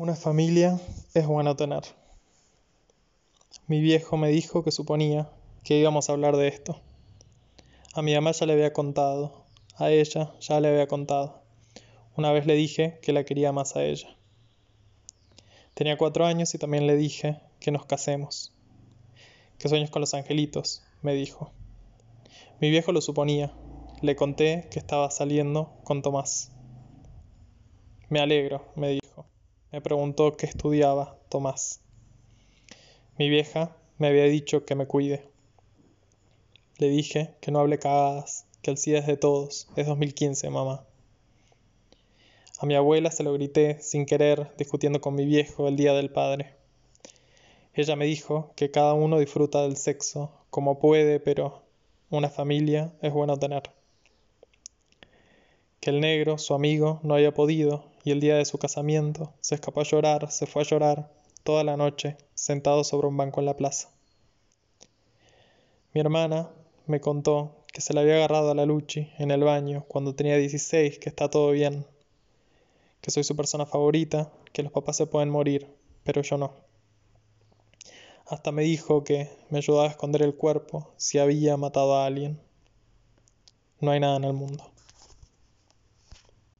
Una familia es bueno tener. Mi viejo me dijo que suponía que íbamos a hablar de esto. A mi mamá ya le había contado, a ella ya le había contado. Una vez le dije que la quería más a ella. Tenía cuatro años y también le dije que nos casemos. Que sueños con los angelitos, me dijo. Mi viejo lo suponía. Le conté que estaba saliendo con Tomás. Me alegro, me dijo. Me preguntó qué estudiaba Tomás. Mi vieja me había dicho que me cuide. Le dije que no hable cagadas, que el SIDA es de todos. Es 2015, mamá. A mi abuela se lo grité sin querer, discutiendo con mi viejo el día del padre. Ella me dijo que cada uno disfruta del sexo como puede, pero una familia es bueno tener. Que el negro, su amigo, no haya podido y el día de su casamiento se escapó a llorar, se fue a llorar toda la noche, sentado sobre un banco en la plaza. Mi hermana me contó que se le había agarrado a la Luchi en el baño cuando tenía 16, que está todo bien, que soy su persona favorita, que los papás se pueden morir, pero yo no. Hasta me dijo que me ayudaba a esconder el cuerpo si había matado a alguien. No hay nada en el mundo.